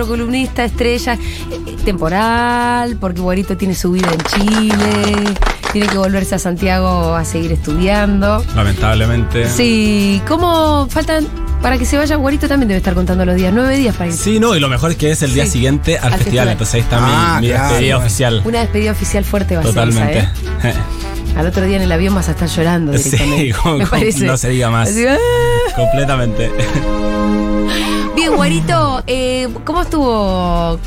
nuestro columnista estrella, eh, temporal, porque Guarito tiene su vida en Chile, tiene que volverse a Santiago a seguir estudiando. Lamentablemente. Sí, ¿cómo faltan? Para que se vaya, Guarito también debe estar contando los días, nueve días para ir. Sí, no, y lo mejor es que es el día Sí. siguiente al, Al festival, festival. entonces ahí está mi- Ah, mi, claro, despedida oficial. Una despedida oficial fuerte va a ser Totalmente. ¿eh? Al otro día en el avión vas a estar llorando Sí, como- me parece. no se diga más. Así, ¡ah! Completamente. Bien, Guarito, eh, ¿cómo estuvo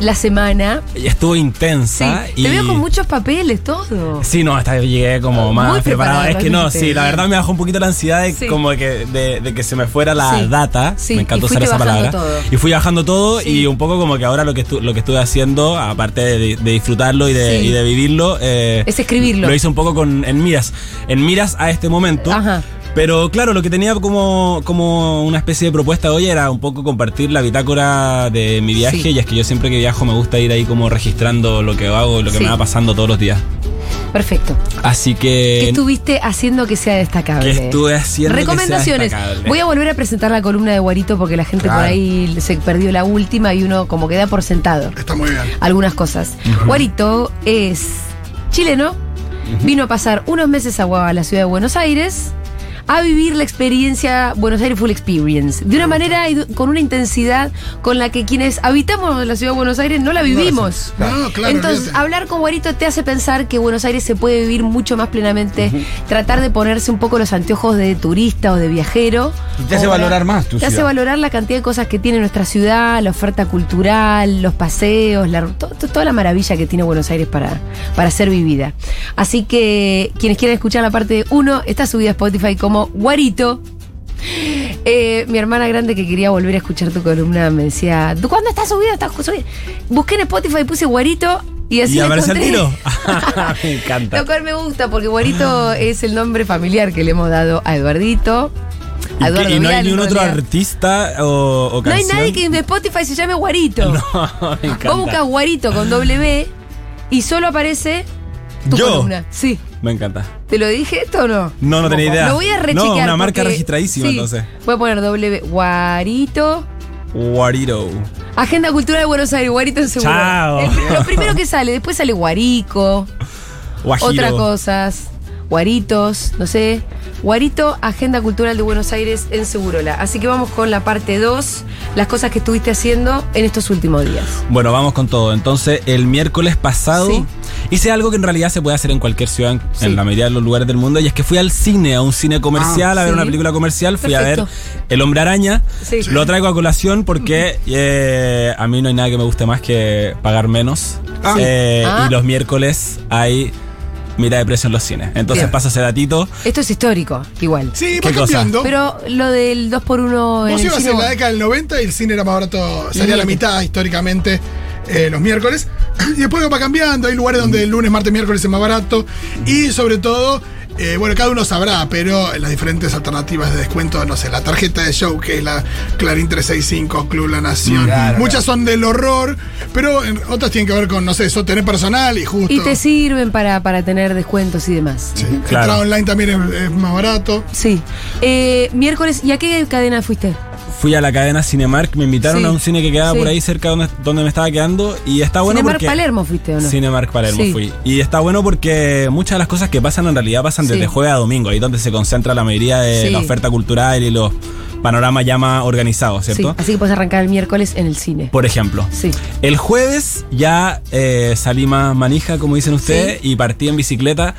la semana? Estuvo Sí, intensa. y... te veo con muchos papeles, todo. Sí, no, hasta llegué como más Muy preparado. preparado, Es que no, sí, la verdad me bajó un poquito la ansiedad de, Sí. como que, de, de que se me fuera la Sí. data. Sí, Me encantó usar esa palabra. todo. Y fui bajando todo y un poco como que ahora lo que, estu- lo que estuve haciendo, aparte de, de disfrutarlo y de, Sí. y de vivirlo, eh, Es escribirlo. Lo hice un poco con, en miras. En miras a este momento. Ajá. Pero claro, lo que tenía como, como una especie de propuesta hoy era un poco compartir la bitácora de mi viaje. Sí. Y es que yo siempre que viajo me gusta ir ahí como registrando lo que hago y lo que Sí. me va pasando todos los días. Perfecto. Así ¿Qué que. estuviste haciendo que sea destacable? ¿Qué estuve haciendo que sea Recomendaciones. destacable? Voy a volver a presentar la columna de Guarito porque la gente por ahí se perdió la última y uno como que da por sentado Está muy bien. algunas cosas. Guarito es chileno, vino a pasar unos meses a la ciudad de Buenos Aires a vivir la experiencia Buenos Aires Full Experience de una manera y con una intensidad con la que quienes habitamos la ciudad de Buenos Aires no la vivimos. No, claro, Entonces, hablar con Guarito te hace pensar que Buenos Aires se puede vivir mucho más plenamente, tratar de ponerse un poco los anteojos de turista o de viajero. Y te hace valorar más tu Te hace valorar la cantidad de cosas que tiene nuestra ciudad, la oferta cultural, los paseos, la- to- to- toda la maravilla que tiene Buenos Aires para, para ser vivida. Así que quienes quieran escuchar la parte 1, está subida a Spotify como Guarito. Eh, mi hermana grande que quería volver a escuchar tu columna me decía, ¿tú cuándo estás subido? ¿Estás subido?". Busqué en Spotify, puse Guarito y así ¿Y encontré. tiro? me encanta. Lo cual me gusta porque Guarito es el nombre familiar que le hemos dado a Eduardito. ¿Y, a Eduardo y no hay ni un otro realidad. artista o, o No hay nadie que en Spotify se llame Guarito. No, me encanta. Vos buscas Guarito con W y solo aparece tu ¿Yo? columna. Sí. Me encanta. ¿Te lo dije esto o no? No, no tenía idea. Lo voy a rechequear. No, una marca porque- registradísima sí. entonces. Voy a poner W. Guarito. Guarito. Agenda Cultural de Buenos Aires. Guarito en seguro. Chao. El- lo primero que sale. Después sale Guarico. Guajiro. Otras cosas. Guaritos, no sé. Guarito, Agenda Cultural de Buenos Aires en Segurola. Así que vamos con la parte 2, las cosas que estuviste haciendo en estos últimos días. Bueno, vamos con todo. Entonces, el miércoles pasado Sí. hice algo que en realidad se puede hacer en cualquier ciudad, en, Sí. en la mayoría de los lugares del mundo, y es que fui al cine, a un cine comercial, Ah, a ver sí. una película comercial. Fui a ver. El Hombre Araña. Lo traigo a colación porque eh, a mí no hay nada que me guste más que pagar menos. Ah. Eh, Ah. Y los miércoles hay mira de precio en los cines. Entonces Bien. pasa ese datito. Esto es histórico, igual. Sí, ¿Qué va cosa? cambiando. Pero lo del 2x1 en Vos el ibas cine, en la década del 90 y el cine era más barato, salía a la Bien. mitad históricamente eh, los miércoles. Y después va cambiando, hay lugares donde el lunes, martes, miércoles es más barato. Y sobre todo, eh, bueno, cada uno sabrá, pero las diferentes alternativas de descuento, no sé, la tarjeta de show, que es la Clarín 365, Club La Nación. Claro, Muchas son del horror, pero otras tienen que ver con, no sé, sostener personal y justo. Y te sirven para, para tener descuentos y demás. Sí, Claro. Entrar online también es, es más barato. Sí. Eh, miércoles, ¿y a qué cadena fuiste? Fui a la cadena Cinemark, me invitaron Sí. a un cine que quedaba Sí. por ahí cerca donde, donde me estaba quedando y está bueno Cinemark porque... Palermo fuiste o no? Cinemark Palermo Sí. fui. Y está bueno porque muchas de las cosas que pasan en realidad pasan desde jueves a domingo, ahí donde se concentra la mayoría de la oferta cultural y los panoramas ya más organizados, Sí, ¿cierto? así que puedes arrancar el miércoles en el cine. Por ejemplo. Sí. El jueves ya eh, salí más manija, como dicen ustedes, y partí en bicicleta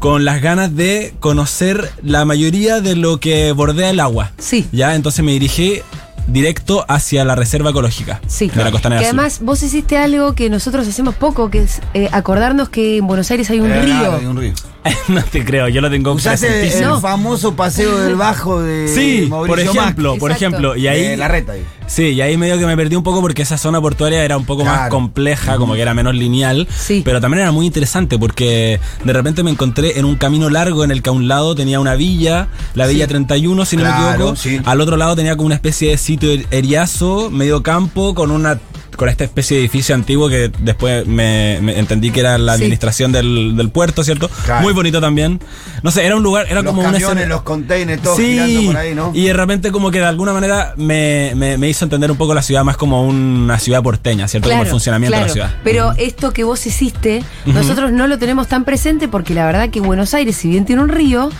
con las ganas de conocer la mayoría de lo que bordea el agua. Sí. Ya, entonces me dirigí directo hacia la reserva ecológica Sí. de la Costanera Que Sur. además vos hiciste algo que nosotros hacemos poco, que es eh, acordarnos que en Buenos Aires hay un Eh, río. hay un río. no te creo, yo lo tengo Usaste presentísimo. el No. famoso paseo del bajo de Sí, por ejemplo, por Exacto. ejemplo. Y ahí. Eh, la reta ahí. sí, y ahí medio que me perdí un poco porque esa zona portuaria era un poco más compleja, como que era menos lineal. Sí. Pero también era muy interesante porque de repente me encontré en un camino largo en el que a un lado tenía una villa, la Villa 31, si no me equivoco. sí. Al otro lado tenía como una especie de sitio eriazo, medio campo, con una con esta especie de edificio antiguo que después me, me entendí que era la Sí. administración del, del puerto, ¿cierto? Claro. Muy bonito también. No sé, era un lugar, era Los como un camiones, escena- los containers, todos Sí, girando por ahí, ¿no? y de repente como que de alguna manera me, me- me hizo entender un poco la ciudad más como una ciudad porteña, ¿cierto? como el funcionamiento claro. de la ciudad. Pero esto que vos hiciste, nosotros no lo tenemos tan presente porque la verdad que Buenos Aires, si bien tiene un río,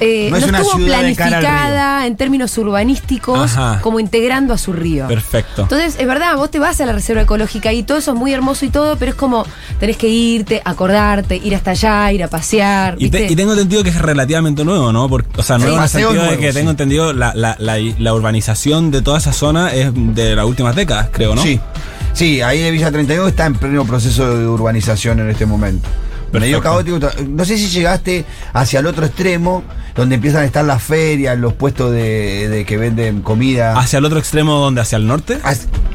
eh, No no, es una estuvo planificada en términos urbanísticos Ajá. como integrando a su río. Perfecto. Entonces, es verdad, vos te vas a la reserva ecológica y todo eso es muy hermoso y todo, pero es como tenés que irte, acordarte, ir hasta allá, ir a pasear. Y, te- y tengo entendido que es relativamente nuevo, ¿no? Porque, o sea, nuevo en el sentido de que sí. tengo entendido la, la, la, la urbanización de toda esa zona es de las últimas décadas, creo, ¿no? Sí. Sí, ahí de Villa 32 está en pleno proceso de urbanización en este momento. Medio Perfecto. caótico. No sé si llegaste hacia el otro extremo, donde empiezan a estar las ferias, los puestos de, de que venden comida. ¿Hacia el otro extremo donde? ¿Hacia el norte?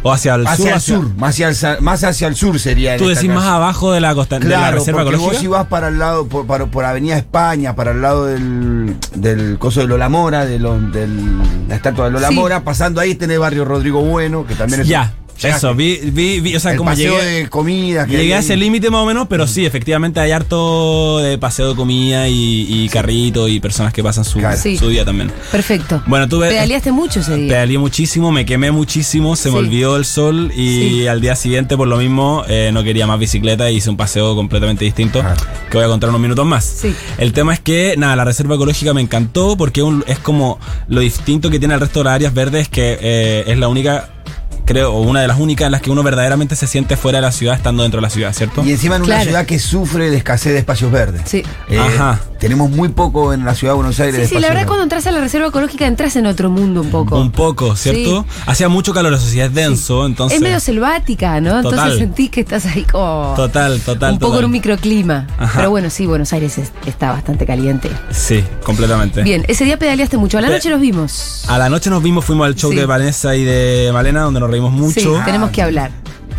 ¿O hacia el hacia sur? el sur, más hacia el, más hacia el sur sería. Tú decís más abajo de la costa de la Claro, reserva porque ecológica. vos si vas para el lado, por, para- por Avenida España, para el lado del, del coso de Lola Mora, de lo- del- la estatua de Lola Sí. Mora, pasando ahí tenés barrio Rodrigo Bueno, que también es Ya, Llegaste. eso, vi, vi, vi, o sea, el como paseo llegué, de comida. que llegué hay a ese límite más o menos, pero sí, efectivamente hay harto de paseo de comida y, y carrito y personas que pasan su, Claro. Sí. su día también. Perfecto. Bueno, tú ves- Pedaleaste mucho ese día. Pedaleé muchísimo, me quemé muchísimo, se me olvidó el sol y Sí. al día siguiente por lo mismo eh, no quería más bicicleta y hice un paseo completamente distinto que voy a contar unos minutos más. Sí. El tema es que, nada, la reserva ecológica me encantó porque un- es como lo distinto que tiene el resto de las áreas verdes que eh, es la única, creo, o una de las únicas en las que uno verdaderamente se siente fuera de la ciudad estando dentro de la ciudad, ¿cierto? Y encima en una ciudad que sufre de escasez de espacios verdes. Sí. Eh, Ajá. Tenemos muy poco en la ciudad de Buenos Aires. Sí, de sí, la verdad verdes. cuando entras a la reserva ecológica entras en otro mundo un poco. Un poco, ¿cierto? Hacía mucho calor, eso sí, es denso, entonces... Es medio selvática, ¿no? Total. Entonces sentís que estás ahí como. Total, total, Un poco total. en un microclima. Ajá. Pero bueno, sí, Buenos Aires es- está bastante caliente. Sí, completamente. Bien, ese día pedaleaste mucho. A la Pe- noche nos vimos. A la noche nos vimos, fuimos al show Sí. de Vanessa y de Malena, donde nos reímos mucho. Sí, tenemos que hablar.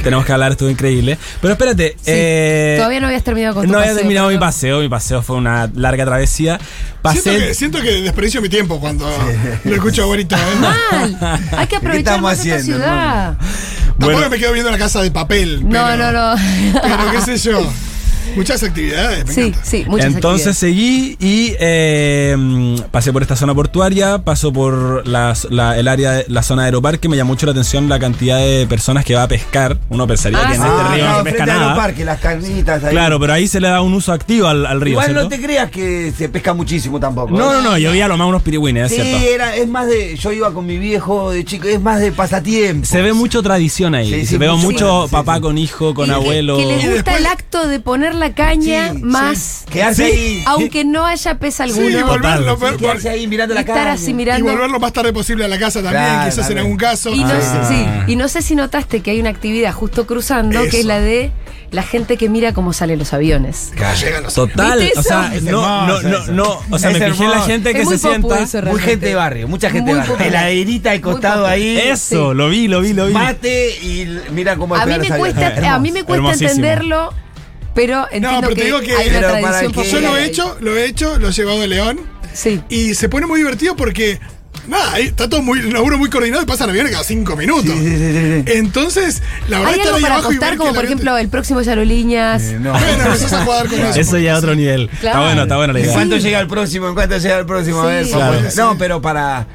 Tenemos que hablar, estuvo increíble. Pero espérate, Sí. eh, Todavía no habías terminado con tu no había paseo, terminado mi paseo. Mi paseo fue una larga travesía. Pasé. Siento que, siento que desperdicio mi tiempo cuando lo escucho ahorita. ¿eh? Mal. Hay que aprovechar estamos más esta haciendo, ciudad. Tampoco Bueno. me quedo viendo la casa de papel. No, pero- no, no. Pero qué sé yo. Muchas actividades. Me Sí, encanta. sí, muchas Entonces actividades. seguí y eh, pasé por esta zona portuaria, paso por las- la, el área, de- la zona de aeroparque, me llamó mucho la atención la cantidad de personas que va a pescar. Uno pensaría Ah, que en sí. este Ah, río no no, pesca nada. los parques, las carnitas ahí. Claro, pero ahí se le da un uso activo al, al río. Igual no te creas que se pesca muchísimo tampoco. no, ¿eh? no, no, yo vi a lo más unos pirigüines, Sí, es cierto. era, es más de. Yo iba con mi viejo de chico, es más de pasatiempo. Se ve mucho tradición ahí. Sí, sí, se veo mucho, papá sí. con hijo, con Y abuelo. Que, les gusta después- el acto de poner la caña Sí, más. Quedarse Sí. ahí. Aunque no haya pesa alguno. Sí, volverlo, Total. vol- Quedarse ahí mirando la estar caña. así y mirando. volver lo más tarde posible a la casa también, Claro, quizás en también. algún caso. Y no, Ah. sé, sí, y no sé si notaste que hay una actividad justo cruzando, que es Eso. la de la gente que mira cómo salen los aviones. Claro, llegan los Total, ¿Viste o sea, eso? No, no, no, no, o sea, Es me fijé en la hermoso. gente que Es muy se popu sienta. eso, Muy realmente. gente de barrio, mucha gente Muy de barrio. popular. Heladerita al costado popular. ahí. Eso, Sí. lo vi, lo vi, lo vi. Mate y l- mira cómo A mí me los aviones. cuesta, a mí me cuesta Hermosísimo. entenderlo, pero entiendo pero te digo que- hay una Pero para tradición que- Yo lo he hecho, lo he hecho, lo he llevado a León. Sí. Y se pone muy divertido porque. Nada, está todo muy, laburo muy coordinado y pasan aviones cada cinco minutos. Sí, sí, sí, sí. Entonces, la verdad ¿Hay algo para apostar, como por ejemplo el próximo es Aerolíneas? Eh, no. Bueno, empezás a jugar con eso. Eso ya es otro nivel. Está Claro. bueno, está bueno la ¿En idea. cuánto llega el próximo? ¿En cuánto llega el próximo? A ver, Claro. No, pero para.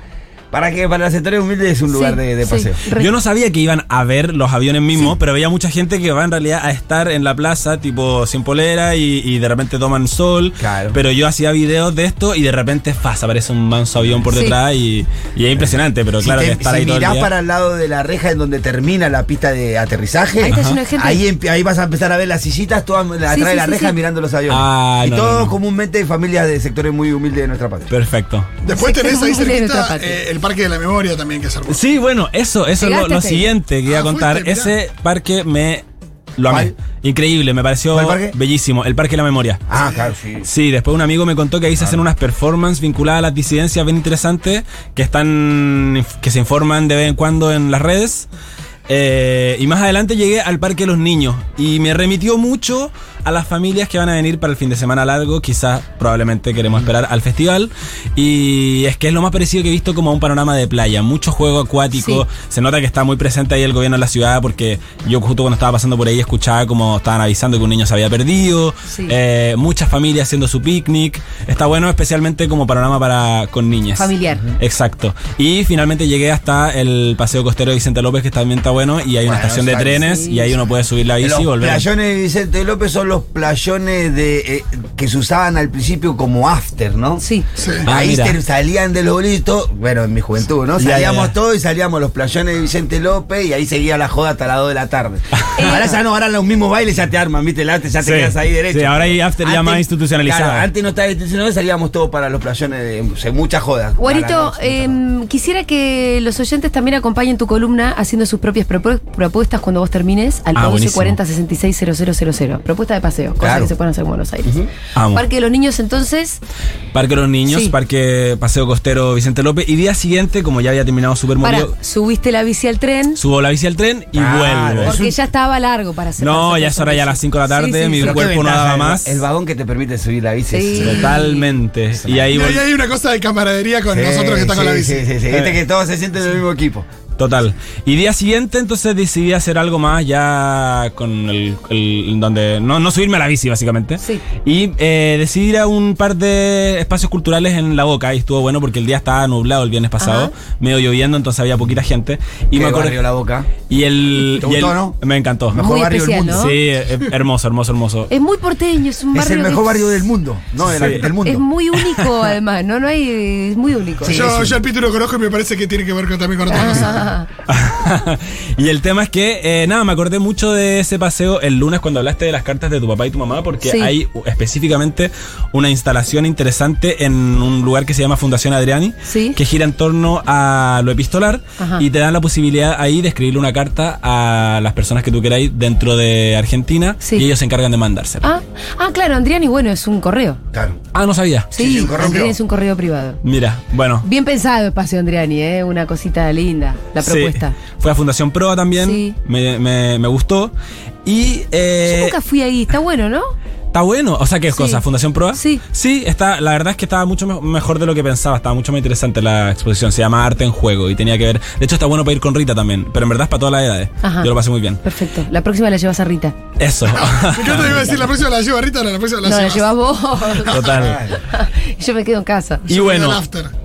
Para que para los sectores humildes es un lugar Sí, de, de paseo. Yo no sabía que iban a ver los aviones mismos, pero veía mucha gente que va en realidad a estar en la plaza, tipo sin polera, y, y de repente toman sol. Claro. Pero yo hacía videos de esto y de repente ¡faz! aparece un manso avión por Sí. detrás y, y es impresionante, pero Si, claro te- que estar si ahí todo el mirás día. para el lado de la reja en donde termina la pista de aterrizaje, Ahí de ahí, ahí vas a empezar a ver las sillitas todas atrás Sí, de la sí, reja sí. mirando los aviones. Ah, y no, todo no, no. comúnmente familias de sectores muy humildes de nuestra patria. Perfecto. Después Sí, tenés ahí de cerquita patria. eh, el Parque de la Memoria también, que es hermoso. Sí, bueno, eso, eso es lo, siguiente que iba a Ah, contar. fuiste. Ese parque me lo amé. ¿Cuál? Increíble, me pareció ¿Cuál parque? bellísimo. El Parque de la Memoria. Ah, claro, sí. Sí, después un amigo me contó que ahí se hacen unas performances vinculadas a las disidencias bien interesantes que están que se informan de vez en cuando en las redes. Eh, y más adelante llegué al Parque de los Niños y me remitió mucho a las familias que van a venir para el fin de semana largo. Quizás probablemente queremos esperar al festival. Y es que es lo más parecido que he visto como a un panorama de playa. Mucho juego acuático. Sí. Se nota que está muy presente ahí el gobierno en la ciudad porque yo justo cuando estaba pasando por ahí escuchaba como estaban avisando que un niño se había perdido. Sí. Eh, muchas familias haciendo su picnic. Está bueno especialmente como panorama para con niñas. Familiar. Exacto. Y finalmente llegué hasta el paseo costero de Vicente López, que también está bueno, y hay una Bueno, estación de trenes, sí. y ahí uno puede subir la bici Los y volver. playones de Vicente López son los playones de, eh, que se usaban al principio como after, ¿no? Sí. Sí. Ah, Ahí te- salían de los bolitos, bueno, en mi juventud, ¿no? Salíamos ya, ya. todos y salíamos los playones de Vicente López y ahí seguía la joda hasta las 2 de la tarde. Eh. ahora ya no, ahora los mismos bailes ya te arman, ¿viste? El arte ya te Sí. quedas ahí derecho. Sí, ahora hay after ya más institucionalizado. Claro, antes no estaba institucionalizado, salíamos todos para los playones de o sea, mucha joda. Guarito, em, quisiera que los oyentes también acompañen tu columna haciendo sus propias propu- propuestas cuando vos termines al Ah, 11 buenísimo. 40 66 000. Propuesta de paseo, cosas Claro. que se pueden hacer en Buenos Aires. Parque de los Niños, entonces, Parque de los Niños, Sí. Parque Paseo Costero Vicente López, y día siguiente, como ya había terminado Super Mario, subiste la bici al tren, subo la bici al tren y vuelvo. porque ya estaba largo para hacer. No, ya es hora ya a las 5 de la tarde, Sí, sí, mi cuerpo no daba el- más. El vagón que te permite subir la bici. Totalmente. Y ahí Y ahí hay una cosa de camaradería con Sí, nosotros que está con la bici. Sí, sí, sí. Viste que todos se sienten del mismo equipo. Total. Y día siguiente entonces decidí hacer algo más ya con el, el- donde no, no subirme a la bici básicamente. Sí. Y eh, decidí ir a un par de espacios culturales en La Boca y estuvo bueno porque el día estaba nublado el viernes pasado, Ajá. medio lloviendo, entonces había poquita gente. Y Qué me acuerdo barrio la boca. y el, ¿Te y el- gustó, no? me encantó. Mejor Muy barrio del especial, mundo. ¿no? Sí, eh, hermoso, hermoso, hermoso. Es muy porteño, es un Es barrio. el que mejor barrio del mundo. No, del, Sí. del mundo. Es muy único, además, ¿no? No hay. Es muy único. Sí, yo, es yo el Pitu lo conozco y me parece que tiene que ver con, también con otras cosas. Y el tema es que, eh, nada, me acordé mucho de ese paseo el lunes cuando hablaste de las cartas de tu papá y tu mamá, porque Sí. hay específicamente una instalación interesante en un lugar que se llama Fundación Adriani, Sí. que gira en torno a lo epistolar Ajá. y te dan la posibilidad ahí de escribirle una carta a las personas que tú queráis dentro de Argentina Sí. y ellos se encargan de mandársela. ah, ah, claro, Andriani, bueno, es un correo. Claro. Ah, no sabía. Sí, Sí, sí, un correo Andriani privado. es un correo privado. Mira, bueno. Bien pensado, Espacio Andriani, ¿eh? Una cosita linda, la Propuesta. Fue a Fundación Proa también. Sí. Me, me- me gustó. Y. eh, Yo nunca fui ahí, está bueno, ¿no? Está bueno. O sea, ¿qué Sí. cosa? ¿Fundación Proa? Sí. Sí, está, la verdad es que estaba mucho me- mejor de lo que pensaba. Estaba mucho más interesante la exposición. Se llama Arte en Juego y tenía que ver. De hecho, está bueno para ir con Rita también. Pero en verdad es para todas las edades. Ajá. Yo lo pasé muy bien. Perfecto. La próxima la llevas a Rita. Eso. Me encanta, iba a decir, la próxima la lleva Rita, no, la próxima la no, la llevas. vos. Total. Yo me quedo en casa. Y Yo bueno,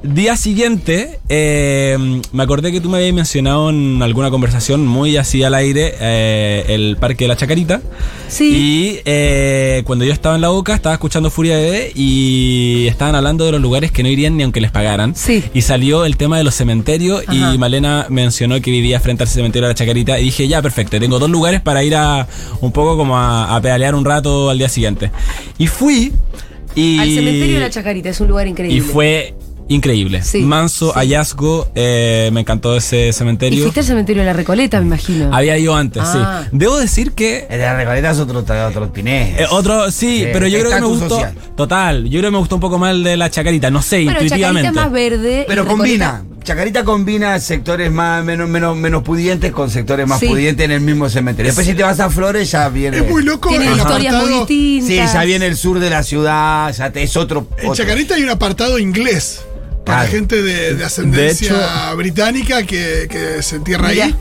día siguiente, eh, me acordé que tú me habías mencionado en alguna conversación muy así al aire eh, el Parque de la Chacarita. Sí. Y eh, cuando yo estaba en la boca, estaba escuchando Furia Bebé y estaban hablando de los lugares que no irían ni aunque les pagaran. Sí. Y salió el tema de los cementerios Ajá. y Malena mencionó que vivía frente al cementerio de la Chacarita y dije, ya, perfecto, tengo dos lugares para ir a un poco como a, a pedalear un rato al día siguiente. Y fui y... Al cementerio de la Chacarita, es un lugar increíble. Y fue increíble. Sí, Manso, sí. hallazgo, eh, me encantó ese Y cementerio. fuiste al cementerio de la Recoleta, me imagino. Había ido antes, Ah. sí. Debo decir que El de la Recoleta es otro, otro pinés. eh, otro, sí, Sí, pero yo creo que me gustó. social. Total, yo creo que me gustó un poco más el de la chacarita, no sé, bueno, intuitivamente. Chacarita más verde. Pero y combina. Recoleta- Chacarita combina sectores más menos, menos, menos pudientes con sectores más Sí. pudientes en el mismo cementerio. Después si te vas a Flores ya viene. Es muy loco Tienen el historias muy distintas. Sí, ya viene el sur de la ciudad, ya te, es otro. En otro. Chacarita hay un apartado inglés para Claro. gente de, de ascendencia De hecho- británica que, que se entierra ahí.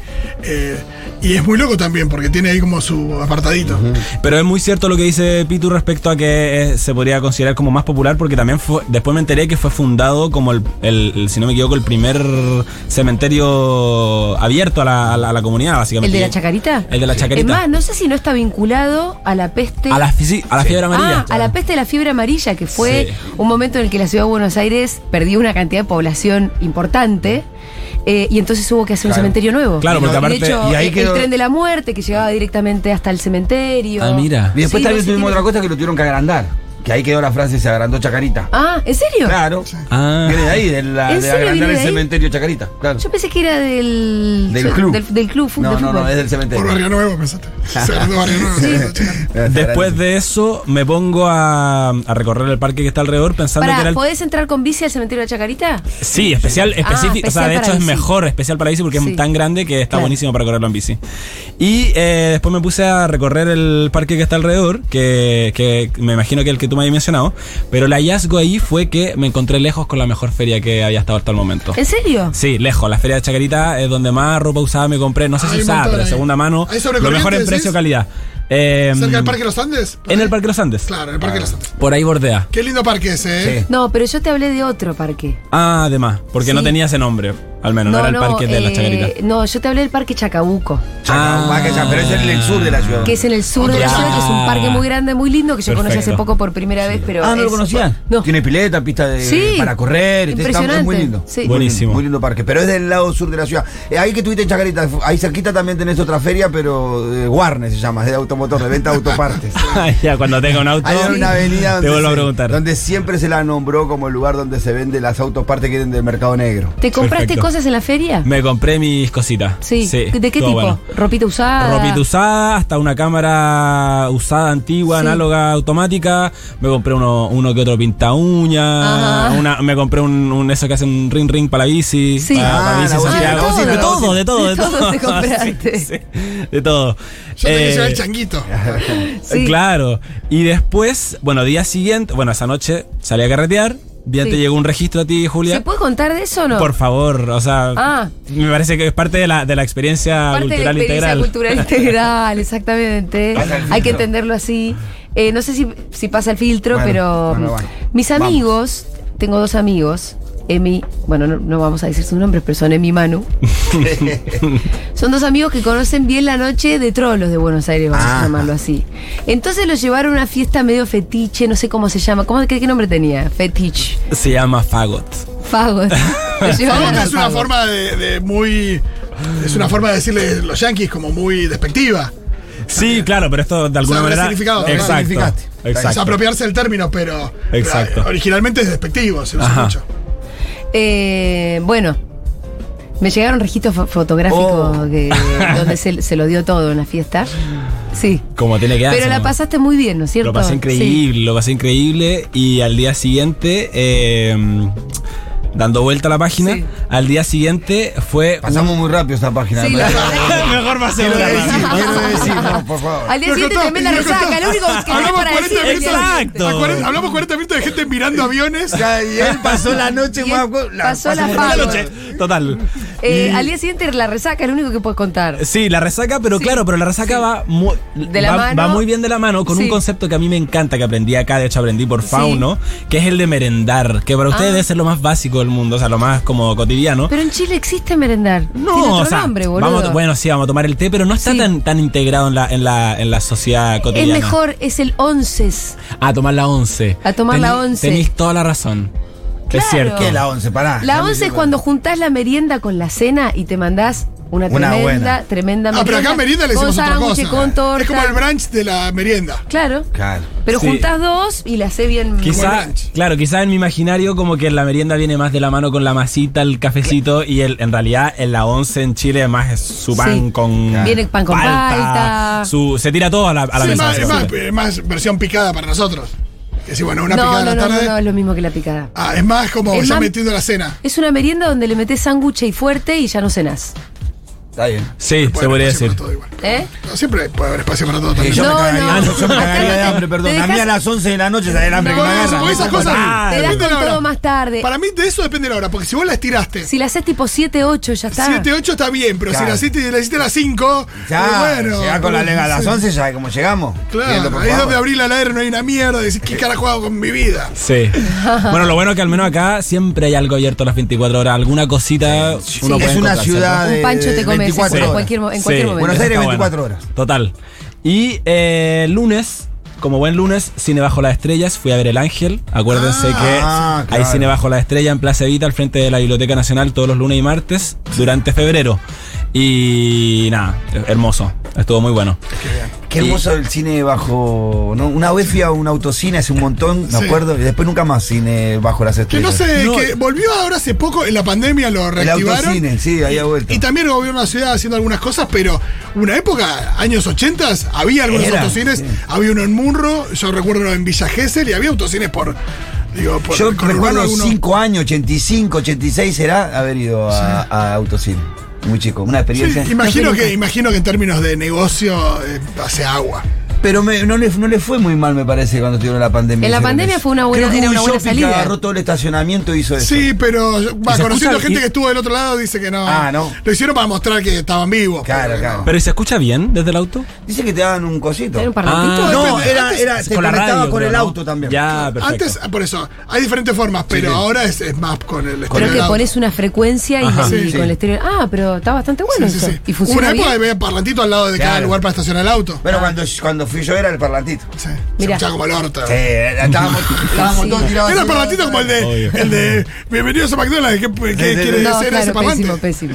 Eh, y es muy loco también porque tiene ahí como su apartadito. Pero es muy cierto lo que dice Pitu respecto a que eh, se podría considerar como más popular, porque también fue, después me enteré que fue fundado como el, el- el, si no me equivoco, el primer cementerio abierto a la, a la- a la comunidad, ¿El básicamente. de la Chacarita? El de la Es Chacarita. más, no sé si no está vinculado a la peste. a la, a la fiebre amarilla. Ah, a la peste de la fiebre amarilla, que fue Sí. un momento en el que la ciudad de Buenos Aires perdió una cantidad de población importante. eh, y entonces hubo que hacer un cementerio nuevo. Claro, porque aparte- De hecho, y ahí el, quedó- el tren de la muerte que llegaba directamente hasta el cementerio. Ah, mira. Y después Sí, también sí, tuvimos tiene- otra cosa que lo tuvieron que agrandar. Que ahí quedó la frase se agrandó Chacarita. Ah, ¿en serio? Claro. Ah. Viene de ahí, de, la, ¿En de serio agrandar viene el de ahí? cementerio Chacarita. Claro. Yo pensé que era del. Del club. Del, del club No, de no, fútbol. no, es del Por cementerio. Barrio Nuevo, pensaste. Segundo Barrio Nuevo. Después de eso, me pongo a, a recorrer el parque que está alrededor pensando Pará, que era el. ¿podés entrar con bici al cementerio de Chacarita? Sí, especial, específico. o sea, especial de para hecho es bici. mejor especial para bici porque Sí. es tan grande que está Claro. buenísimo para correrlo en bici. Y eh, después me puse a recorrer el parque que está alrededor, que, que me imagino que el que tú me habías mencionado. Pero el hallazgo ahí fue que me encontré lejos con la mejor feria que había estado hasta el momento. ¿En serio? Sí, lejos. La feria de Chacarita es donde más ropa usada me compré. No sé si usada, pero de segunda mano. ¿Hay sobre Lo mejor en precio-calidad. Eh, ¿Cerca del Parque de los Andes? En el Parque Los Andes. Claro, en el Parque de los Andes. Por ahí bordea. Qué lindo parque ese, ¿eh? Sí. No, pero yo te hablé de otro parque. Ah, además, porque no tenía ese nombre, al menos, no, era el parque de la eh, Chacarita. No, yo te hablé del parque Chacabuco, Ah. Chacabuco, pero es en el sur de la ciudad. que es en el sur de la Ah. ciudad, que es un parque muy grande, muy lindo, que yo conocí hace poco por primera vez, pero. Ah, ¿no lo conocían? No. Tiene pileta, pista de, Sí. para correr. está- Impresionante. Es muy lindo. Sí. Buenísimo. Muy lindo parque. Pero es del lado sur de la ciudad. Eh, ahí que estuviste en Chacarita, ahí cerquita también tenés otra feria, pero eh, Warner se llama, es de automotor, de venta de autopartes. ya, cuando tenga un auto. Hay una avenida Te donde, vuelvo a se- preguntar. donde siempre se la nombró como el lugar donde se vende las autopartes que vienen del mercado negro. ¿Te compraste Perfecto. cosas en la feria? Me compré mis cositas. Sí. ¿De qué tipo? bueno. ¿Ropita usada? Ropita usada, hasta una cámara usada, antigua, Sí. análoga, automática. Me compré uno, uno que otro pinta uña. Ajá. Una, me compré un, un- eso que hace un ring ring para la bici. Sí. Para, Ah, para bici la bocina, Santiago. la bocina, de todo, de todo, de todo de todo. Yo tengo que Eh, llevar el changuito. Sí. Claro. Y después, bueno, día siguiente, bueno, esa noche salí a carretear. Bien, Sí. te llegó un registro a ti, Julia. ¿Se puede contar de eso o no? Por favor, o sea, Ah. me parece que es parte de la, de la experiencia Parte de la cultural experiencia integral. cultural integral, exactamente. Hay que entenderlo así. Eh, no sé si, si pasa el filtro, Bueno, pero bueno, bueno. mis Vamos. amigos, tengo dos amigos, Emi, bueno, no, no vamos a decir sus nombres, pero son Emi Manu. son dos amigos que conocen bien la noche de trolos de Buenos Aires, vamos Ah. a llamarlo así. Entonces los llevaron a una fiesta medio fetiche, no sé cómo se llama. ¿Cómo, qué, qué nombre tenía? Fetiche. Se llama Fagot. Fagot a es una forma de, de muy. Es una forma de decirle los yankees como muy despectiva. Sí, claro, pero esto de alguna O sea, manera. resignificado, ¿no? Exacto. Resignificaste. Es Exacto. apropiarse del término, pero. Exacto. pero originalmente es despectivo, se usa Ajá. mucho. Eh, bueno, me llegaron registros fo- fotográficos Oh. que- donde se, se lo dio todo en la fiesta. Sí. Como tiene que Pero la ¿no? pasaste muy bien, ¿no es cierto? Lo pasé increíble, lo pasé increíble. Y al día siguiente, eh, dando vuelta a la página, Sí. al día siguiente fue. Pasamos muy rápido esta página. Sí, la Mejor pasé Quiero una decir, quiero decir, no, por favor. Al día siguiente tremenda lo resaca. Lo único que tenés Hablamos para 40 decir. minutos. Exacto. A Hablamos 40 minutos de gente mirando aviones. Y él pasó la noche más. pasó la noche. Total. Eh, Y- al día siguiente la resaca es lo único que puedes contar. Sí, la resaca, pero Sí, claro, pero la resaca sí. va, muy, De la va, mano. va muy bien de la mano con Sí. un concepto que a mí me encanta, que aprendí acá, de hecho aprendí por Fauno, que es el de merendar, que para ustedes Ah. debe ser lo más básico del mundo, o sea, lo más como cotidiano. Pero en Chile existe merendar. Tiene no, otro o sea, nombre, boludo. vamos, bueno, sí, vamos a tomar el té, pero no está Sí. tan, tan integrado en la, en la, en la sociedad es cotidiana. mejor, es el once. A tomar la once. A tomar la once. Tenéis toda la razón. Claro. Es cierto. ¿Qué es la 11? Pará. La once es cuando juntás la merienda con la cena y te mandás una Una tremenda, buena. tremenda Ah, pero acá en merienda le con decimos otra cosa. con torta. Es como el brunch de la merienda. Claro. Claro. Pero Sí. juntás dos y la hace bien. Quizá, claro, quizá en mi imaginario como que la merienda viene más de la mano con la masita, el cafecito y el, en realidad en la once en Chile más es su pan Sí. con Viene pan con palta. su, se tira todo a la, a la Sí, mesa. más, es más, es más versión picada para nosotros. Que sí, bueno, una no, picada no, a la no, no, es lo mismo que la picada. Ah, es más como Es ya más- metiendo la cena. Es una merienda donde le metes sándwich y fuerte y ya no cenás. Está bien. Sí, se podría decir. todo igual. ¿Eh? No, siempre puede haber espacio para todo también. yo, No, me cagaría, no. yo me cagaría no de hambre, perdón. A mí dejas- a las 11 de la noche sale el hambre No, que me agarra. esas cosas. Ah, Te das con todo más tarde. Para mí de eso depende de la hora, porque si vos la estiraste. Si la haces tipo 7, 8, ya está. 7, 8 está bien, pero Claro. si la hiciste, la hiciste a las 5, Ya, bueno. llega con la lega a las sí. 11, ya como llegamos. Claro, ahí es donde abrí la heladera, no hay una mierda. Decís, ¿qué carajo hago con mi vida? Sí. bueno, lo bueno es que al menos acá siempre hay algo abierto a las 24 horas. Alguna cosita. uno es puede una encontrarse. ciudad Un pancho te comes 24 en horas. cualquier, en Sí. cualquier momento. Buenos Aires, Está 24 bueno. horas. Total. Y eh, lunes, como buen lunes, Cine Bajo las Estrellas, fui a ver El Ángel. Acuérdense Ah, que ah, hay claro. Cine Bajo la Estrella en Plaza Evita, al frente de la Biblioteca Nacional, todos los lunes y martes, durante febrero. Y nada, hermoso. Estuvo muy bueno. Qué hermoso el cine bajo. ¿no? Una vez fui a un autocine hace un montón, me Sí. acuerdo, y después nunca más cine bajo las Que estrellas. no sé, No. que volvió ahora hace poco, en la pandemia lo El reactivaron. autocine, sí, ahí ha vuelto. Y también el gobierno de la ciudad haciendo algunas cosas, pero una época, años 80, había algunos Era, autocines. sí. Había uno en Munro, yo recuerdo uno en Villa Gesell y había autocines por. Digo, por Yo recuerdo algunos- 5 años, 85, 86 será haber ido a, a autocine. Muy chico, una Sí, experiencia. imagino, No sé que, imagino que en términos de negocio eh, hace agua. Pero me- no, le, no le fue muy mal, me parece, cuando tuvieron la pandemia. En la pandemia fue una buena- Creo que era hubo una un buena shopping que salida. agarró todo el estacionamiento y hizo eso. Sí, pero va, conociendo gente y- que estuvo del otro lado, dice que no. Ah, no. Lo hicieron para mostrar que estaban vivos. Claro, pero claro. no. Pero ¿y se escucha bien desde el auto? Dice que te daban un cosito. ¿Era un parlantito? Ah, No, era, era, se Con la conectaba radio, con creo, el ¿no? auto también. Ya, perfecto. Antes, por eso, hay diferentes formas, pero sí. ahora es, es más con el Pero estéreo que pones una frecuencia y, Ajá. y Sí, con el estéreo. Ah, pero está bastante bueno eso. Y funciona una época había parlantito al lado de cada lugar para estacionar el auto. Bueno, cuando, cuando fui yo era el parlantito. Sí. Se Mirá. escuchaba como el orto. Sí, estábamos, estábamos Sí. todos tirados. Era el parlantito como el de, el de Bienvenidos a McDonald's. ¿Qué, qué quiere. No, decir ese claro, parlante? pésimo, pésimo.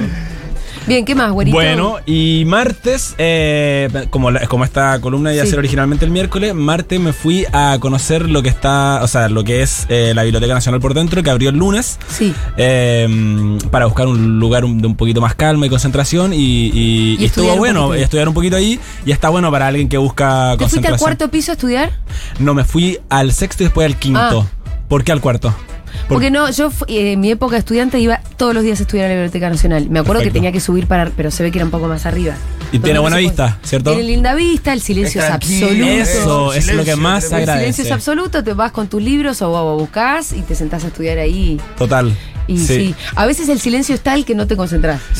Bien, ¿qué más, güerito? Bueno, y martes, eh, como, la- como esta columna iba a Sí. ser originalmente el miércoles, martes me fui a conocer lo que está, o sea, lo que es eh, la Biblioteca Nacional por dentro, que abrió el lunes. Sí. eh, para buscar un lugar un- de un poquito más calma y concentración y, y- y Y estuvo bueno estudiar un poquito ahí y está bueno para alguien que busca ¿Te fuiste concentración. al cuarto piso a estudiar? No, me fui al sexto y después al quinto. Ah. ¿Por qué al cuarto? Por- Porque no, yo eh, en mi época de estudiante iba todos los días a estudiar a la Biblioteca Nacional. Me acuerdo Perfecto. que tenía que subir para, pero se ve que era un poco más arriba. Y tiene buena vista, ¿cierto? Tiene linda vista, el silencio Es absoluto. Eso es lo que más. El agradece. silencio es absoluto, te vas con tus libros o, o buscas y te sentás a estudiar ahí. Total. Y sí. a veces el silencio es tal que no te concentras.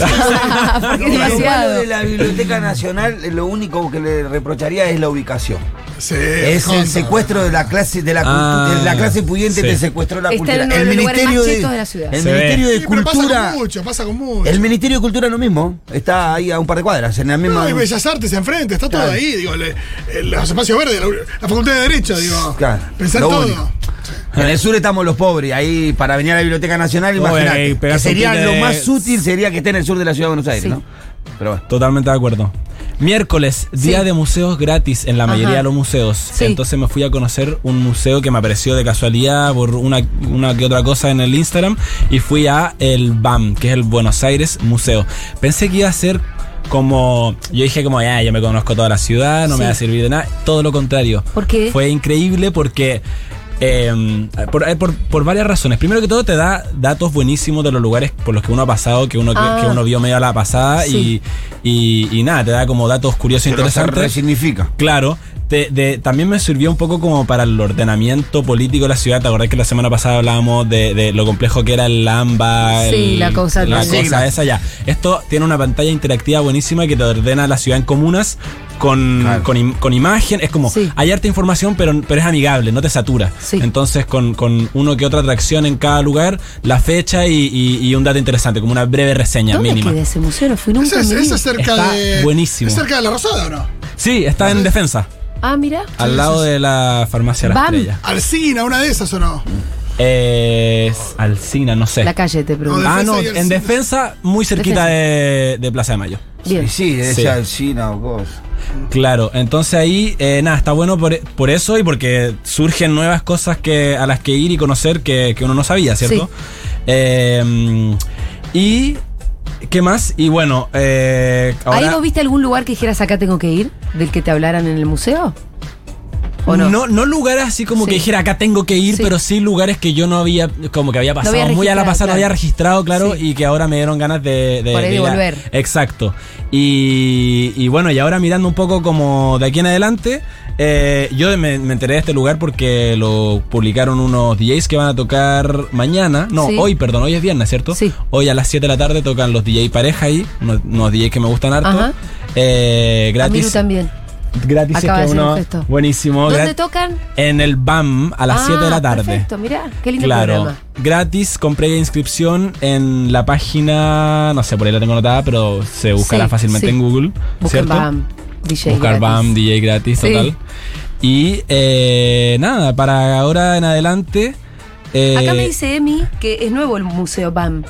Porque es Lo demasiado. de la Biblioteca Nacional, lo único que le reprocharía es la ubicación. Sí, Es el secuestro de la clase de la, Ah, de la clase pudiente sí. te secuestró la Está cultura. en uno de los lugares más chetos de la ciudad. El. Ministerio de pasa Cultura. con mucho, pasa con mucho. El Ministerio de Cultura lo mismo. Está ahí a un par de cuadras, en la misma. No, y Bellas Artes enfrente, está todo ahí, digo, le- eh, los espacios verdes, la, la Facultad de Derecho, digo. Claro, Pensar todo. único. En el sur estamos los pobres, ahí para venir a la Biblioteca Nacional, imagínate. sería lo más útil sería que esté en el sur de la ciudad de Buenos Aires, Sí. ¿no? Pero bueno. Totalmente de acuerdo. Miércoles, día Sí. de museos gratis en la Ajá. mayoría de los museos. Sí. Entonces me fui a conocer un museo que me apareció de casualidad por una, una que otra cosa en el Instagram y fui a el BAM, que es el Buenos Aires Museo. Pensé que iba a ser como. Yo dije, como, ya, yo me conozco toda la ciudad, no Sí. me va a servir de nada. Todo lo contrario. ¿Por qué? Fue increíble porque. Eh, por, eh, por- por varias razones. Primero que todo, te da datos buenísimos de los lugares por los que uno ha pasado, que uno, que- Ah. que uno vio medio a la pasada Sí. y, y, y nada, te da como datos curiosos e interesantes. resignifica. Claro, te- de- también me sirvió un poco como para el ordenamiento político de la ciudad. ¿Te acordás que la semana pasada hablábamos de, de lo complejo que era el AMBA? Sí, el- la cosa- La cosa esa ya. Esto tiene una pantalla interactiva buenísima que te ordena la ciudad en comunas con, Claro. con, con imagen. Es como, Sí. hay harta información, pero, pero es amigable, no te satura. Sí. Entonces, con, con uno que otra atracción en cada lugar, la fecha y, y- y un dato interesante, como una breve reseña ¿Dónde mínima. queda ese museo? No fui nunca. Ese es, cerca Está de. buenísimo. ¿Es cerca de la Rosada o no? Sí, está en defensa, Ah, mira. al lado de la farmacia La. Estrella. Alcina, una de esas o no. Es Alcina, no sé. La calle te pregunto. Ah, no, en defensa, muy cerquita de, de Plaza de Mayo. Bien. Sí, sí, Sí. esa China o cosa. Claro, entonces ahí, eh, nada, está bueno por, por eso y porque surgen nuevas cosas que a las que ir y conocer que, que uno no sabía, ¿cierto? Sí. Eh, y, ¿qué más? Y bueno, eh, ¿Ahí vos viste algún lugar que dijeras acá tengo que ir? ¿Del que te hablaran en el museo? ¿O no? no? no lugares así como Sí. que dijera acá tengo que ir, Sí. pero sí lugares que yo no había, como que había pasado había muy a la pasada, no había registrado, claro, Sí. y que ahora me dieron ganas de, de, Por ahí de volver. Exacto. Y, y bueno, y ahora mirando un poco como de aquí en adelante, eh, yo me, me enteré de este lugar porque lo publicaron unos DJs que van a tocar mañana. No, hoy, perdón, hoy es viernes, ¿cierto? Sí. Hoy a las 7 de la tarde tocan los DJ pareja ahí, unos, unos DJs que me gustan harto. Ajá. Eh, A Miru gratis. también. Gratis es Acaba que hacer un uno. Buenísimo. ¿Dónde tocan? en el BAM a las Ah, 7 de la tarde. Perfecto, mirá, qué lindo Claro, programa. gratis, compré inscripción en la página, no sé, por ahí la tengo anotada, pero se buscará Sí, fácilmente sí. en Google. Busquen ¿cierto? BAM, DJ. Buscar gratis. BAM, DJ gratis, Sí. total. Y eh, nada, para ahora en adelante. eh, Acá me dice Emi que es nuevo el museo BAM.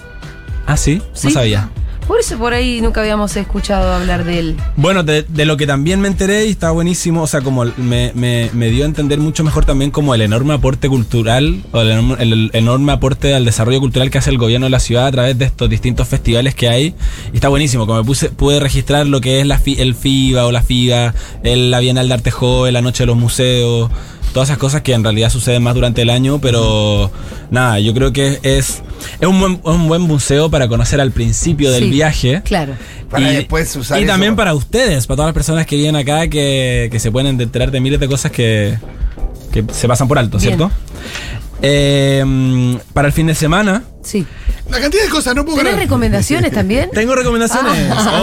Ah, sí, ¿Sí? no sabía. Por eso por ahí nunca habíamos escuchado hablar de él. Bueno, de, de lo que también me enteré y está buenísimo, o sea, como me, me- dio a entender mucho mejor también como el enorme aporte cultural o el, enorme- aporte al desarrollo cultural que hace el gobierno de la ciudad a través de estos distintos festivales que hay. Y está buenísimo, como me puse, pude registrar lo que es la el FIBA o la FIGA, el, la Bienal de Arte Joven, la Noche de los Museos, todas esas cosas que en realidad suceden más durante el año, pero nada, yo creo que es, es un, buen, un buen museo para conocer al principio del Sí, viaje. Claro. Para después usar Y eso también para- ustedes, para todas las personas que vienen acá que, que se pueden enterar de miles de cosas que, que se pasan por alto, Bien. ¿cierto? Eh, para el fin de semana, Sí. La cantidad de cosas, no puedo ¿Tenés creer. recomendaciones también? tengo recomendaciones, Ah.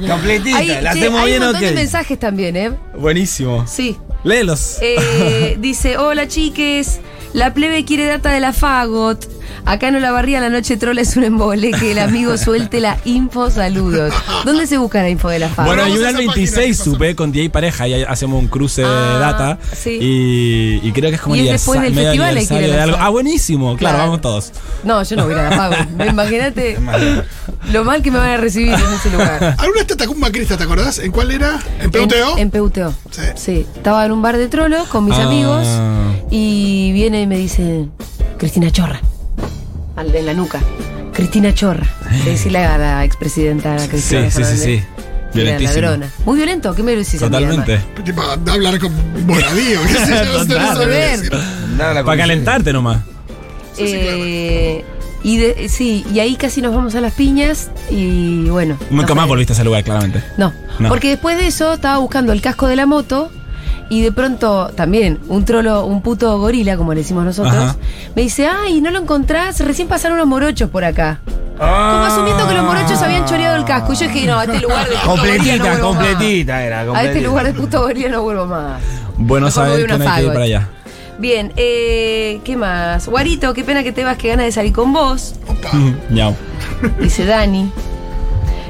obvio. Completita, Hay, la che, hacemos hay bien un montón ok. de mensajes también, ¿eh? Buenísimo. Sí. Léelos. Eh, dice, hola chiques, la plebe quiere data de la Fagot. Acá en Olavarría la noche trola es un embole, que el amigo suelte la info, saludos. ¿Dónde se busca la info de la Fagot? Bueno, hay una al esa página 26, que pasó. supe, con 10 y pareja, y ahí hacemos un cruce Ah, de data. sí. Y, y creo que es como Y es después del festival, hay que ir a de algo. Ah, buenísimo, claro, Claro. vamos todos. No, yo no voy a ir a la Fagot. Imagínate lo mal que me van a recibir en ese lugar. ¿Alguna vez te atacó un macrista, te acordás? ¿En cuál era? ¿En PUTO? En, en PUTO. Sí. Sí. Estaba en un bar de trolo con mis Ah. amigos y viene y me dice, Cristina Chorra. Al de la nuca. Cristina Chorra. Que decirle a la expresidenta Sí, Cristina sí, sí, sí. que era Violentísimo. ladrona. Muy violento, ¿qué me decís Totalmente. Tipo, hablar con Bonadío, qué sé yo, no sabe decir. La Para calentarte nomás. Sí, sí, Eh, y de- sí, y ahí casi nos vamos a las piñas y bueno. Nunca no más volviste a ese lugar, claramente. No, No. porque después de eso estaba buscando el casco de la moto y de pronto también un trolo, un puto gorila, como le decimos nosotros, Ajá. me dice, ay, ¿no lo encontrás? Recién pasaron unos morochos por acá. Ah. Como asumiendo que los morochos habían choreado el casco. Y yo dije, no, a este lugar de puto gorila no Completita, completita era. A este lugar de puto gorila no vuelvo más. Bueno saber a que una no hay que ir Fagot. para allá. Bien, eh, ¿qué más? Guarito, qué pena que te vas, que ganas de salir con vos. Dice Dani.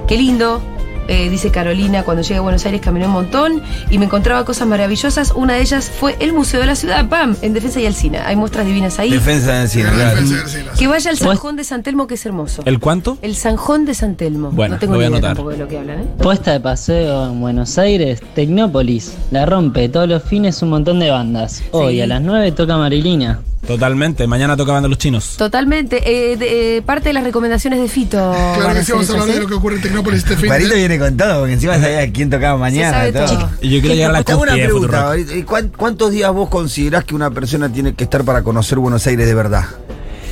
Qué lindo. Eh, dice Carolina, cuando llegué a Buenos Aires caminé un montón y me encontraba cosas maravillosas. Una de ellas fue el Museo de la Ciudad, ¡pam! En Defensa y Alcina. Hay muestras divinas ahí. Defensa del cine, Gran claro. que vaya al Sanjón de San Telmo, que es hermoso. ¿El cuánto? El Sanjón de San Telmo. Bueno, no tengo lo voy ni a idea tampoco de lo que hablan, ¿eh? Puesta de paseo en Buenos Aires, Tecnópolis. La rompe todos los fines un montón de bandas. Hoy Sí. a las 9 toca Marilina. Totalmente. Mañana tocaban de los chinos. Totalmente. Eh, de- eh, parte de las recomendaciones de Fito. Claro a que sí, vamos a hablar de lo que ocurre en Tecnópolis este fin Marito de viene con todo, porque encima sabía quién tocaba mañana. todo. todo. Y yo quiero llegar a la una cúspide de pregunta, Futurock. ahorita, ¿y cuán- ¿Cuántos días vos considerás que una persona tiene que estar para conocer Buenos Aires de verdad?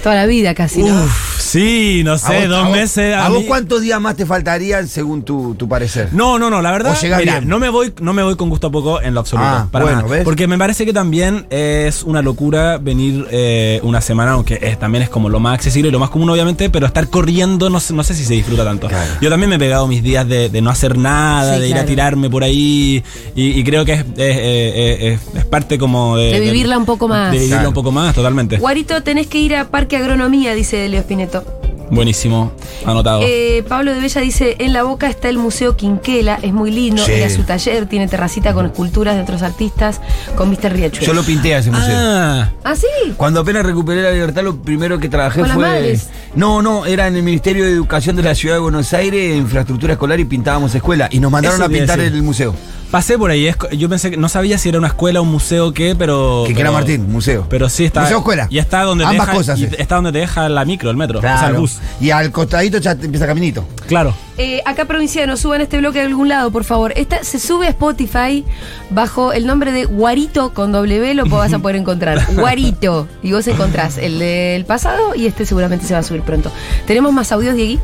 Toda la vida casi, ¿no? Uf, sí, no ¿A sé, vos- dos a vos- meses. ¿A, a vos cuántos días más te faltarían según tu, tu parecer? No, no, no, la verdad, mira, bien. no me voy, no me voy con gusto a poco en lo absoluto. Ah, para bueno, nada. ¿ves? Porque me parece que también es una locura venir eh, una semana, aunque es- también es como lo más accesible y lo más común, obviamente, pero estar corriendo no, sé- no sé si se disfruta tanto. Claro. Yo también me he pegado mis días de, de no hacer nada, Sí, de ir a tirarme por ahí, y, y creo que es, es, es- es parte como de. De vivirla un poco más. De vivirla Claro. un poco más, totalmente. Guarito, tenés que ir a Parque Agronomía, dice Leo Spineto. Buenísimo, anotado. Eh, Pablo de Bella dice, en la boca está el Museo Quinquela, es muy lindo, Sí. era su taller, tiene terracita con esculturas de otros artistas, con Mr. Riachuelo. Yo lo pinté a ese museo. ah, ¿Ah, sí? Cuando apenas recuperé la libertad, lo primero que trabajé ¿Con las fue. madres? No, no, era en el Ministerio de Educación de la Ciudad de Buenos Aires, infraestructura escolar y pintábamos escuela. Y nos mandaron Eso a pintar el museo. pasé por ahí, yo pensé que no sabía si era una escuela, un museo o qué, pero. Que era Martín, museo. Pero sí está. Museo escuela. Y está donde Ambas te deja, cosas es. está donde te deja la micro, el metro. O sea, el Claro. bus. Y al costadito ya te empieza caminito. Claro. Eh, acá provinciano, suban este bloque a algún lado, por favor. Esta se sube a Spotify bajo el nombre de Guarito con W, lo vas a poder encontrar. Guarito. Y vos encontrás el del pasado y este seguramente se va a subir pronto. ¿Tenemos más audios, Diegui?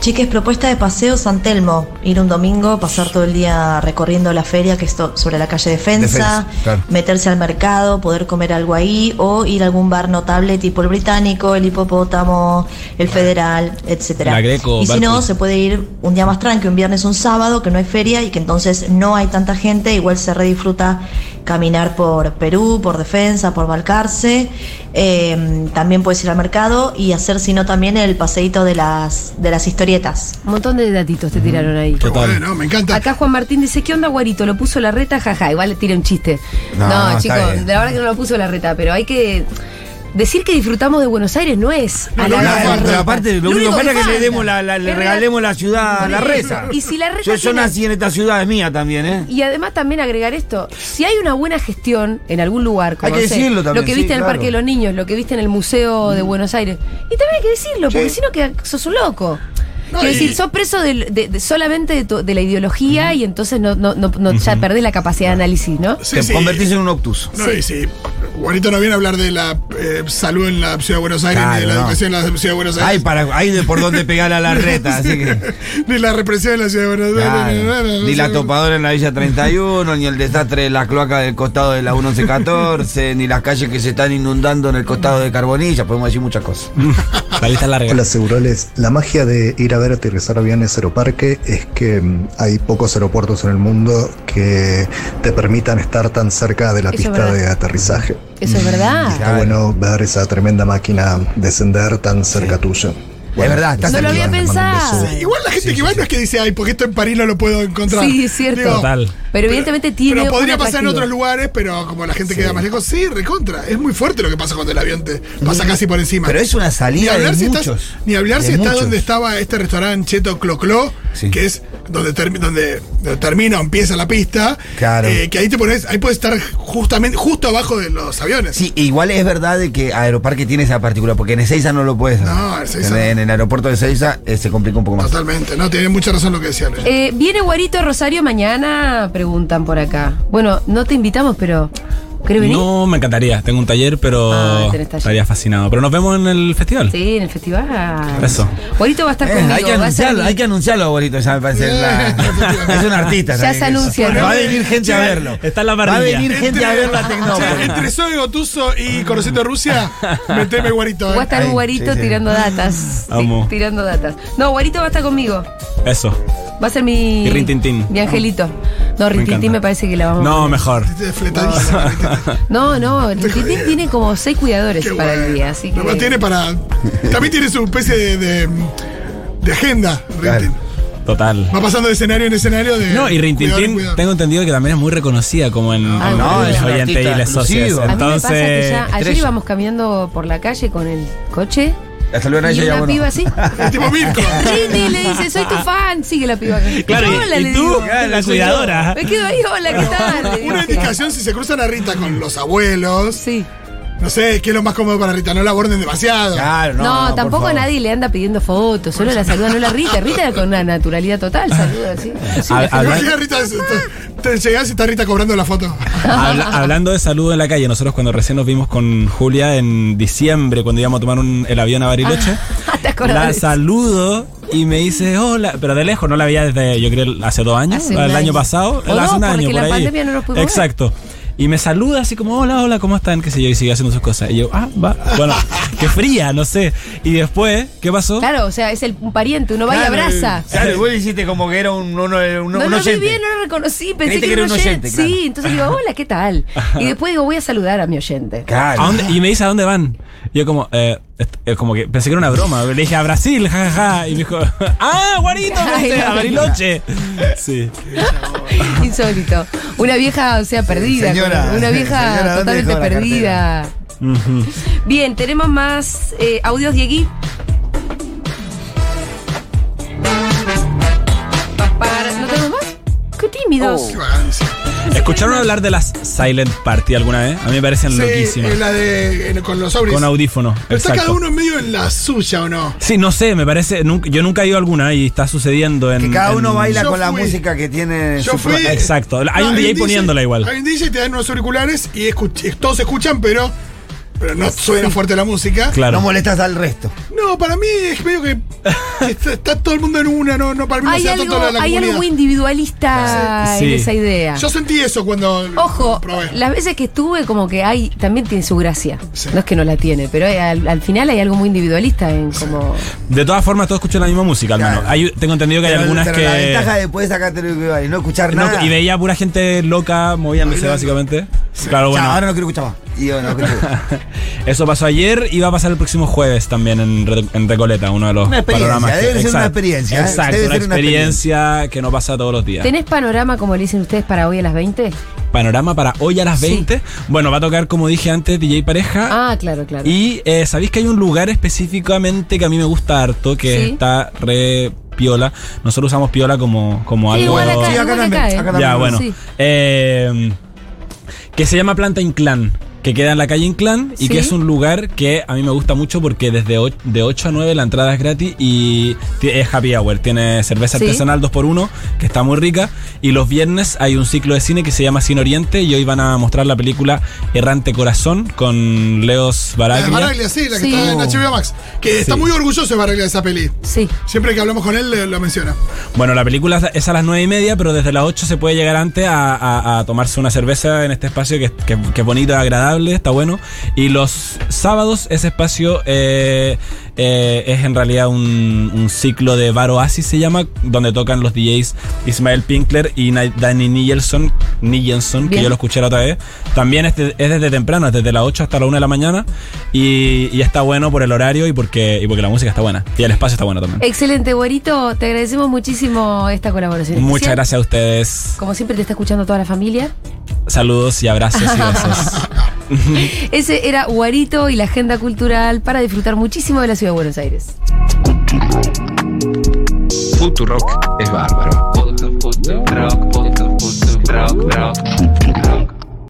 Chiques, propuesta de paseo San Telmo. Ir un domingo, pasar todo el día recorriendo la feria que es to- sobre la calle Defensa, Defensa, claro. meterse al mercado, poder comer algo ahí o ir a algún bar notable tipo el británico, el hipopótamo, el federal, etcétera. La Greco, y si no, se puede ir un día más tranqui, un viernes, un sábado, que no hay feria y que entonces no hay tanta gente, igual se redisfruta caminar por Perú, por Defensa, por Balcarce. Eh, también puedes ir al mercado y hacer, si no, también el paseíto de las, de las historietas. Un montón de datitos te tiraron ahí. Qué Total. bueno, me encanta. Acá Juan Martín dice, ¿qué onda Guarito? ¿Lo puso la reta? Jaja, igual le tira un chiste. No, No, chicos, la verdad que no lo puso la reta, pero hay que... decir que disfrutamos de Buenos Aires no es No, lo la único pero aparte, lo, Lo único que es que le demos la, la- le regalemos la ciudad a la reza. Y si la reza Yo, yo nací en esta ciudad, es mía también, ¿eh? Y además también agregar esto, si hay una buena gestión en algún lugar, como Hay que no sé, decirlo también, lo que sí, viste en el claro. Parque de los Niños, lo que viste en el Museo de Buenos Aires, y también hay que decirlo, porque Sí. si no sos un loco. No, Quiero decir, sos preso de, de- solamente de, tu- de la ideología y entonces no, no, no, no- ya perdés la capacidad de análisis, ¿no? Sí, Te sí. convertís en un obtuso. No, sí. Juanito no viene a hablar de la eh, salud en la ciudad de Buenos Aires, ni de Claro, la no. educación en la ciudad de Buenos Hay, Aires. para, hay de por dónde pegar a la reta, así que. ni la represión en la ciudad de Buenos Aires. Claro. ni nada, no Ni la topadora en la Villa 31, ni el desastre de la cloaca del costado de la 1114, ni las calles que se están inundando en el costado de Carbonilla, podemos decir muchas cosas. La lista larga. Hola Seguroles, la magia de ir a ver aterrizar aviones Aeroparque es que mm, hay pocos aeropuertos en el mundo que te permitan estar tan cerca de la Eso es pista verdad. de aterrizaje. Eso es verdad. Está bueno ver esa tremenda máquina descender tan cerca tuyo. Es verdad, estás No lo había pensado. Igual la gente que va no es que dice, ay, porque esto en París no lo puedo encontrar. Sí, es cierto. Digo, Total. Pero evidentemente tiene Pero podría pasar en otros lugares, pero como la gente queda más lejos, sí, recontra. Es muy fuerte lo que pasa cuando el avión te pasa casi por encima. Pero es una ni salida hablar, de si muchos. estás, ni hablar si está muchos. donde estaba este restaurante Cheto Clocló, Sí. que es donde, termi- donde, donde termina o empieza la pista. Claro. eh, que ahí te pones, ahí puedes estar justamente, justo abajo de los aviones. Sí, igual es verdad de que Aeroparque tiene esa particular, porque en Ezeiza no lo puedes hacer. No, en Ezeiza en, en el aeropuerto de Ezeiza eh, se complica un poco más. Totalmente, no, tiene mucha razón lo que decía Luis. Eh, ¿Viene Guarito Rosario mañana? Preguntan por acá. Bueno, no te invitamos, pero. ¿Querés venir? No, me encantaría. Tengo un taller, pero Ah, taller. estaría fascinado. Pero nos vemos en el festival. Sí, en el festival. Eso. Guarito va a estar Eh, conmigo. hay que va a ser anunciarlo, hay que anunciarlo, abuelito, ya me parece. la- es un artista. Ya se anuncia, ¿no? Va a venir gente a verlo. Está en la Va a parrilla. venir gente a ver la Tecnópolis. entre Zoe Gotuso y Conociendo Rusia, meteme guarito. Va a eh. estar un guarito sí, sí. tirando datas. Sí, Amo. tirando datas. No, guarito va a estar conmigo. Eso. Va a ser mi. Y Rintintín. Mi angelito. No, Me Rintintín me parece que la vamos a No, mejor. Este Fletadísimo. No, no, Rintintín tiene como seis cuidadores Qué para el día, así que. Además tiene para. También tiene su especie de, de, de agenda. Claro. Rintin. Total. Va pasando de escenario en escenario de. No, y Rintintín tengo entendido que también es muy reconocida como en, Ah, en no, y les socias. exclusivo. A mí me pasa que Entonces, ya. Ayer íbamos caminando por la calle con el coche. La saludan a Y ella y una bueno. piba así. Es tipo Mirko. Rini le dice, soy tu fan. Sigue la piba. Claro, y- Hola, y, le tú, digo. la cuidadora. Me quedo ahí, hola, ¿qué tal? Una indicación si se cruzan a Rita con los abuelos. Sí. No sé, ¿qué es lo más cómodo para Rita? No la aborden demasiado. Claro, no. No, tampoco nadie le anda pidiendo fotos, solo la saluda, no la Rita. Rita con una naturalidad total, saluda así. Imagina Rita, te, te llegás y está Rita cobrando la foto. Habla- hablando de salud en la calle, nosotros cuando recién nos vimos con Julia en diciembre, cuando íbamos a tomar un- el avión a Bariloche, ¿Te acordás la saludo y me dice hola, pero de lejos, no la veía desde, yo creo, hace dos años, Hace el año año. pasado, O hace no, un año porque por la ahí. pandemia no nos pudimos ver. Y me saluda así como, hola, hola, ¿cómo están? Qué sé yo, y sigue haciendo sus cosas. Y yo, ah, va. Bueno, qué fría, no sé. Y después, ¿qué pasó? Claro, o sea, es el, un pariente, uno va y Claro, abraza. Claro, vos hiciste como que era un, uno, un, No un lo vi oyente. bien, no lo reconocí, pensé Creíste que, que era un un oyente. oyente, claro. Sí, entonces digo, hola, ¿qué tal? Y después digo, voy a saludar a mi oyente. Claro. ¿A dónde? Y me dice, ¿a dónde van? Y yo como, eh, est- eh, como que pensé que era una broma. Le dije, a Brasil, jajaja. Y me dijo, ¡ah, Guarito! Ay, no. a Bariloche. Sí. Insólito. Una vieja, o sea, perdida. Señora, una vieja señora, ¿dónde totalmente perdida. Bien, tenemos más eh, audios, Diegui. Vagancia. ¿Escucharon hablar de las Silent Party alguna vez? A mí me parecen Sí, loquísimas. la de eh, con los. Con audífono. Pero está cada uno en medio en la suya, ¿o no? Sí, no sé, me parece. nunca- yo nunca he ido a alguna y está sucediendo en. Que cada uno en- baila con la música que tiene Yo su fui- Exacto. Hay No, un DJ DJ poniéndola igual. Hay un DJ, te dan unos auriculares y escuch- todos escuchan, pero, pero no suena fuerte la música. Claro. No molestas al resto. No, para mí es medio que está, está todo el mundo en una, no, no para mí no Hay sea algo, la, la hay algo comunidad. muy individualista Sí. en esa idea. Yo sentí eso cuando Ojo, probé. las veces que estuve, como que hay, también tiene su gracia. Sí. No es que no la tiene, pero hay- al, al final hay algo muy individualista en como. De todas formas, todos escuchan la misma música, al menos. Claro. Hay- tengo entendido que hay Pero- algunas pero que. La ventaja de poder sacarte lo que va y no escuchar No, nada. y veía pura gente loca moviéndose, básicamente. Claro, bueno. Chao, ahora no quiero escuchar más. Y yo, no, quiero escuchar. Eso pasó ayer y va a pasar el próximo jueves también en, Re- en Recoleta, uno de los Una experiencia, panoramas. que- debe ser una Exacto, experiencia, ¿eh? Exacto, Debe una ser una experiencia que no pasa todos los días. ¿Tenés panorama, como le dicen ustedes, para hoy a las 20? Panorama para hoy a las Sí. 20. Bueno, va a tocar, como dije antes, DJ Pareja. Ah, claro, claro. Y eh, sabéis que hay un lugar específicamente que a mí me gusta harto, que Sí. está re piola. Nosotros usamos piola como, como Sí, algo. igual acá, Sí, acá igual también, acá, ¿eh? acá también. ya, bueno. Sí. Eh, que se llama Planta Inclán. Que queda en la calle Inclán y Sí. que es un lugar que a mí me gusta mucho porque desde de 8 a 9 la entrada es gratis y es happy hour. Tiene cerveza Sí. artesanal 2x1 que está muy rica. Y los viernes hay un ciclo de cine que se llama Cine Oriente y hoy van a mostrar la película Errante Corazón con Leos Baraglia. Baraglia, sí, la que Sí. está en HBO Max. Que está Sí. muy orgulloso de Baraglia de esa peli. Sí. Siempre que hablamos con él lo menciona. Bueno, la película es a las 9 y media, pero desde las 8 se puede llegar antes a, a- a tomarse una cerveza en este espacio que, que- que es bonito, agradable, está bueno. Y los sábados ese espacio eh, eh, es en realidad un, un ciclo de bar oasis, se llama, donde tocan los DJs Ismael Pinkler y Danny Nielsen, Nielsen que yo lo escuché la otra vez. También es, de- es desde temprano, es desde las 8 hasta la 1 de la mañana. Y, y está bueno por el horario y porque, y porque la música está buena. Y el espacio está bueno también. Excelente, güerito. Te agradecemos muchísimo esta colaboración. Muchas especial. gracias a ustedes. Como siempre te está escuchando toda la familia. Saludos y abrazos y besos. Ese era Guarito y la agenda cultural para disfrutar muchísimo de la ciudad de Buenos Aires. Futurock es bárbaro. Futurock, Futurock, Futurock.